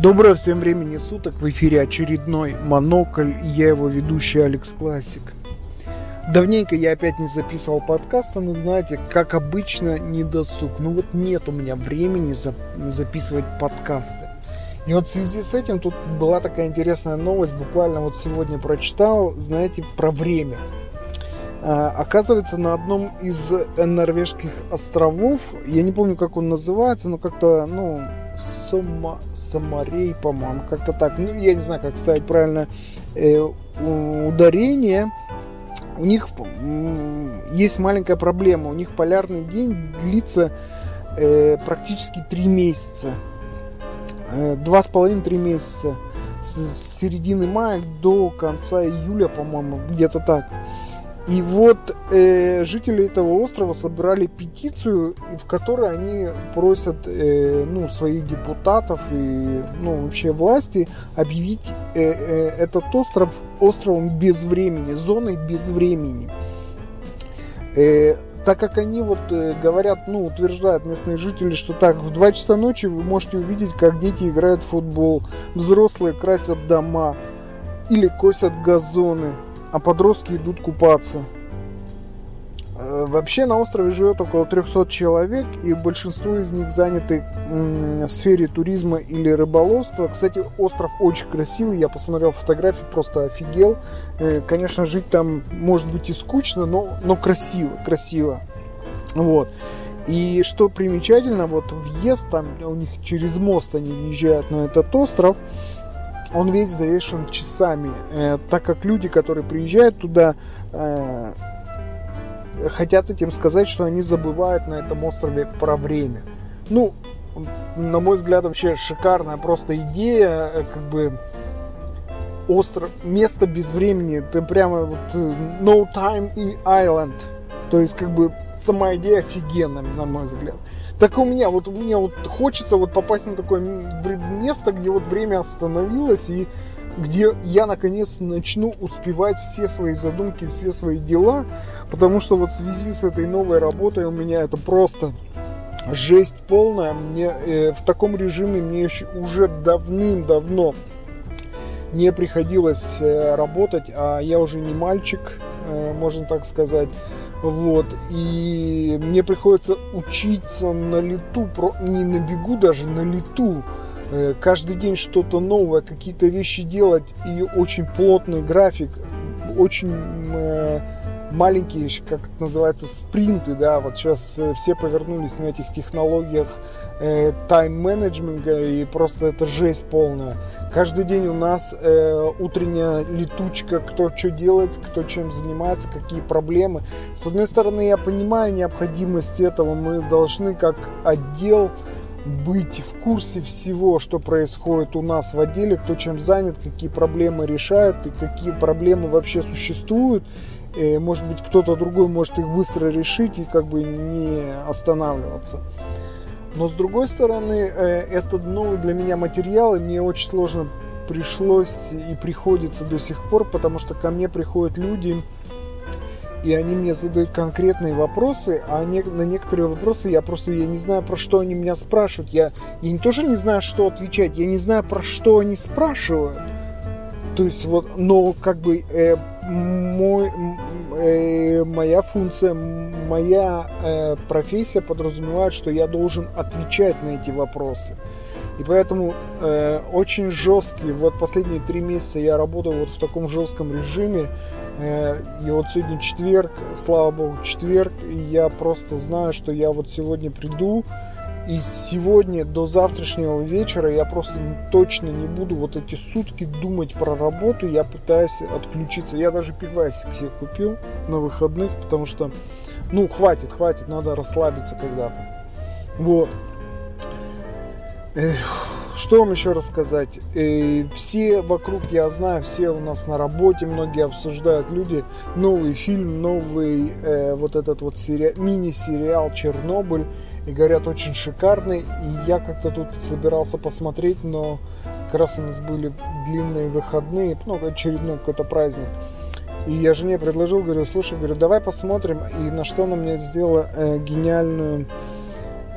Доброго всем времени суток, в эфире очередной Монокль, и я его ведущий Алекс Классик. Давненько я опять не записывал подкаста, но знаете, как обычно, не досуг. Ну вот нет у меня времени за, записывать подкасты. И вот в связи с этим тут была такая интересная новость, буквально вот сегодня прочитал, знаете, про время. А, оказывается, на одном из норвежских островов, я не помню, как он называется, но как-то, ну, Сома, Самарей, по-моему, как-то так. Ну, я не знаю, как ставить правильно э, ударение. У них есть маленькая проблема. У них полярный день длится э, практически три месяца. Э, два с половиной три месяца. С середины мая до конца июля, по-моему, где-то так. И вот э, жители этого острова собрали петицию, в которой они просят э, ну, своих депутатов и ну, вообще власти объявить э, э, этот остров островом без времени, зоной без времени. Э, так как они вот э, говорят, ну, утверждают местные жители, что так, в 2 часа ночи вы можете увидеть, как дети играют в футбол, взрослые красят дома или косят газоны а подростки идут купаться. Э, вообще на острове живет около 300 человек, и большинство из них заняты в сфере туризма или рыболовства. Кстати, остров очень красивый, я посмотрел фотографии, просто офигел. Э, конечно, жить там может быть и скучно, но, но красиво, красиво. Вот. И что примечательно, вот въезд там у них через мост они въезжают на этот остров он весь завешен часами, э, так как люди, которые приезжают туда, э, хотят этим сказать, что они забывают на этом острове про время. Ну, на мой взгляд, вообще шикарная просто идея, э, как бы остров, место без времени, это прямо вот э, no time in island, то есть как бы сама идея офигенная, на мой взгляд. Так у меня, вот у меня вот хочется вот попасть на такое место, где вот время остановилось и где я наконец начну успевать все свои задумки, все свои дела, потому что вот в связи с этой новой работой у меня это просто жесть полная. Мне э, в таком режиме мне еще уже давным-давно не приходилось э, работать, а я уже не мальчик, э, можно так сказать. Вот, и мне приходится учиться на лету, не на бегу даже, на лету. Э, каждый день что-то новое, какие-то вещи делать и очень плотный график, очень э, маленькие, как это называется, спринты, да, вот сейчас э, все повернулись на этих технологиях э, тайм-менеджмента, и просто это жесть полная. Каждый день у нас э, утренняя летучка, кто что делает, кто чем занимается, какие проблемы. С одной стороны, я понимаю необходимость этого, мы должны как отдел быть в курсе всего, что происходит у нас в отделе, кто чем занят, какие проблемы решает и какие проблемы вообще существуют э, может быть кто-то другой может их быстро решить и как бы не останавливаться. Но с другой стороны, э, это новый для меня материал, и мне очень сложно пришлось и приходится до сих пор, потому что ко мне приходят люди, и они мне задают конкретные вопросы, а не, на некоторые вопросы я просто я не знаю, про что они меня спрашивают. Я, я не тоже не знаю, что отвечать, я не знаю, про что они спрашивают. То есть вот, но как бы э, мой, э, моя функция, моя э, профессия подразумевает, что я должен отвечать на эти вопросы. И поэтому э, очень жесткий, вот последние три месяца я работаю вот в таком жестком режиме. Э, и вот сегодня четверг, слава богу, четверг, и я просто знаю, что я вот сегодня приду, и сегодня до завтрашнего вечера я просто точно не буду вот эти сутки думать про работу. Я пытаюсь отключиться. Я даже пивасик себе купил на выходных, потому что, ну, хватит, хватит, надо расслабиться когда-то. Вот. Эх, что вам еще рассказать? Э, все вокруг, я знаю, все у нас на работе, многие обсуждают люди новый фильм, новый э, вот этот вот сери... мини-сериал «Чернобыль» и говорят очень шикарный. И я как-то тут собирался посмотреть, но как раз у нас были длинные выходные, ну, очередной какой-то праздник. И я жене предложил, говорю, слушай, говорю, давай посмотрим. И на что она мне сделала э, гениальную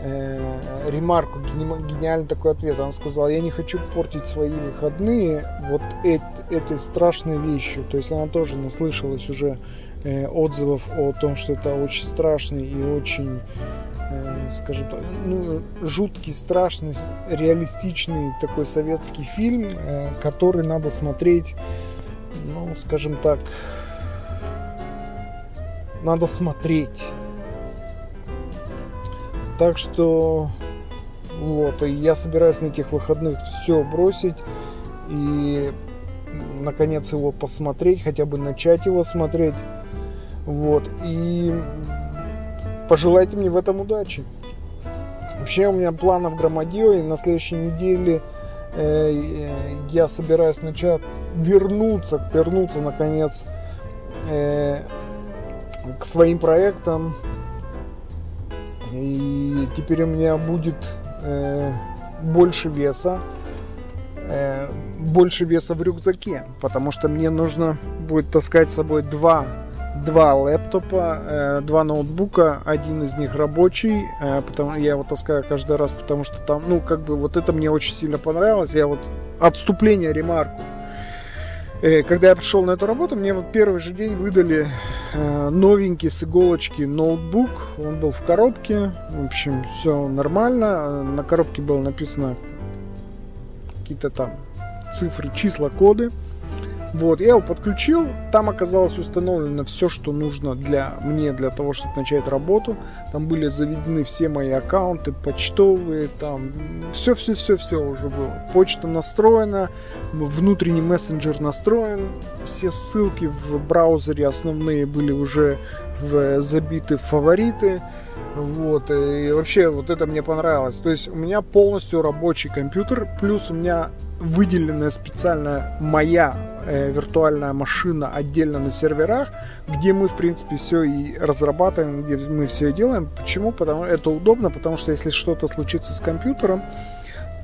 э, ремарку, гениальный такой ответ. Она сказала, я не хочу портить свои выходные вот эт, этой страшной вещью. То есть она тоже наслышалась уже э, отзывов о том, что это очень страшный и очень, скажем так, ну, жуткий, страшный, реалистичный такой советский фильм, э, который надо смотреть, ну, скажем так, надо смотреть так что вот, и я собираюсь на этих выходных все бросить и наконец его посмотреть, хотя бы начать его смотреть. Вот, и пожелайте мне в этом удачи. Вообще у меня планов громадье, и на следующей неделе э, я собираюсь начать вернуться, вернуться наконец э, к своим проектам, и теперь у меня будет э, больше веса, э, больше веса в рюкзаке, потому что мне нужно будет таскать с собой два два лэптопа, э, два ноутбука, один из них рабочий, э, потому я его таскаю каждый раз, потому что там, ну, как бы вот это мне очень сильно понравилось. Я вот отступление, ремарку. Э, когда я пришел на эту работу, мне вот первый же день выдали новенький с иголочки ноутбук. Он был в коробке. В общем, все нормально. На коробке было написано какие-то там цифры, числа, коды. Вот, я его подключил, там оказалось установлено все, что нужно для мне, для того, чтобы начать работу. Там были заведены все мои аккаунты, почтовые, там все-все-все-все уже было. Почта настроена, внутренний мессенджер настроен, все ссылки в браузере основные были уже в, забиты в фавориты. Вот, и вообще вот это мне понравилось. То есть у меня полностью рабочий компьютер, плюс у меня выделенная специально моя виртуальная машина отдельно на серверах, где мы, в принципе, все и разрабатываем, где мы все и делаем. Почему? Потому это удобно, потому что если что-то случится с компьютером,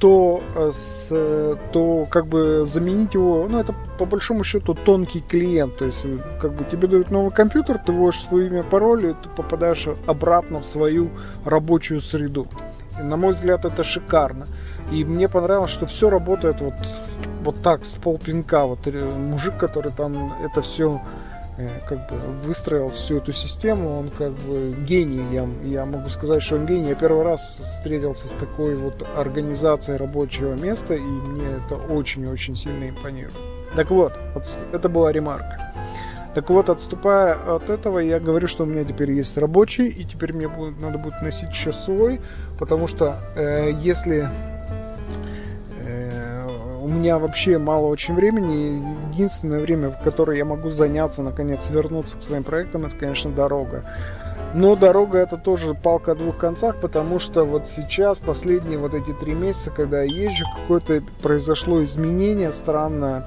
то, э, с, то как бы заменить его, ну это по большому счету тонкий клиент, то есть как бы тебе дают новый компьютер, ты вводишь свое имя, пароль, и ты попадаешь обратно в свою рабочую среду. И, на мой взгляд, это шикарно. И мне понравилось, что все работает вот, вот так, с полпинка. Вот э, мужик, который там это все э, как бы выстроил всю эту систему, он как бы гений. Я, я могу сказать, что он гений. Я первый раз встретился с такой вот организацией рабочего места, и мне это очень-очень сильно импонирует. Так вот, это была ремарка. Так вот, отступая от этого, я говорю, что у меня теперь есть рабочий, и теперь мне будет, надо будет носить еще свой, потому что э, если меня вообще мало очень времени, единственное время, в которое я могу заняться, наконец, вернуться к своим проектам, это, конечно, дорога. Но дорога это тоже палка о двух концах, потому что вот сейчас, последние вот эти три месяца, когда я езжу, какое-то произошло изменение странное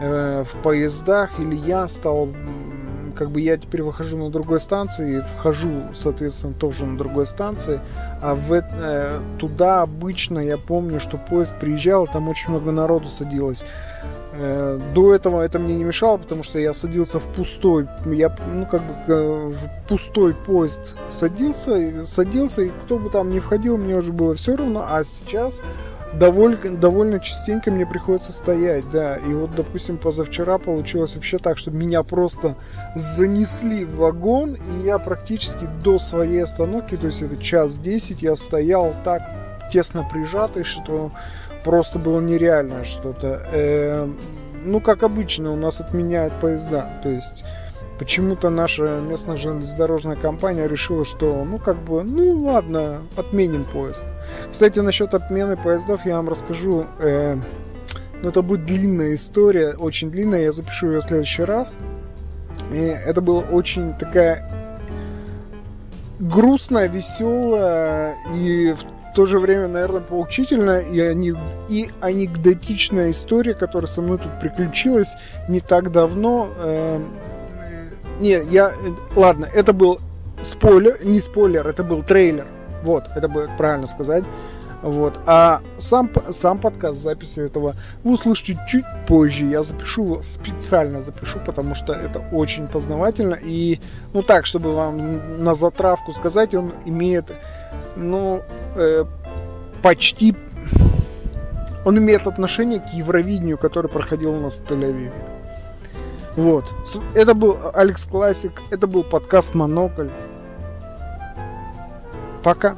Э, в поездах, или я стал, как бы я теперь выхожу на другой станции, вхожу, соответственно, тоже на другой станции, а в, э, туда обычно, я помню, что поезд приезжал, там очень много народу садилось. Э, до этого это мне не мешало, потому что я садился в пустой, я, ну, как бы э, в пустой поезд садился, садился, и кто бы там не входил, мне уже было все равно, а сейчас довольно, довольно частенько мне приходится стоять, да. И вот, допустим, позавчера получилось вообще так, что меня просто занесли в вагон, и я практически до своей остановки, то есть это час десять, я стоял так тесно прижатый, что просто было нереальное что-то. Э, ну, как обычно, у нас отменяют поезда, то есть почему-то наша местная железнодорожная компания решила, что, ну, как бы, ну, ладно, отменим поезд. Кстати, насчет отмены поездов я вам расскажу. Э, ну, это будет длинная история, очень длинная, я запишу ее в следующий раз. И это была очень такая грустная, веселая и в то же время, наверное, поучительная и, анекдотичная история, которая со мной тут приключилась не так давно. Э, не, я... Ладно, это был спойлер, не спойлер, это был трейлер. Вот, это будет правильно сказать. Вот. А сам, сам подкаст записи этого вы услышите чуть позже. Я запишу специально запишу, потому что это очень познавательно. И, ну так, чтобы вам на затравку сказать, он имеет, ну, э, почти... Он имеет отношение к Евровидению, который проходил у нас в Тель-Авиве. Вот. Это был Алекс Классик, это был подкаст Монокль. Пока.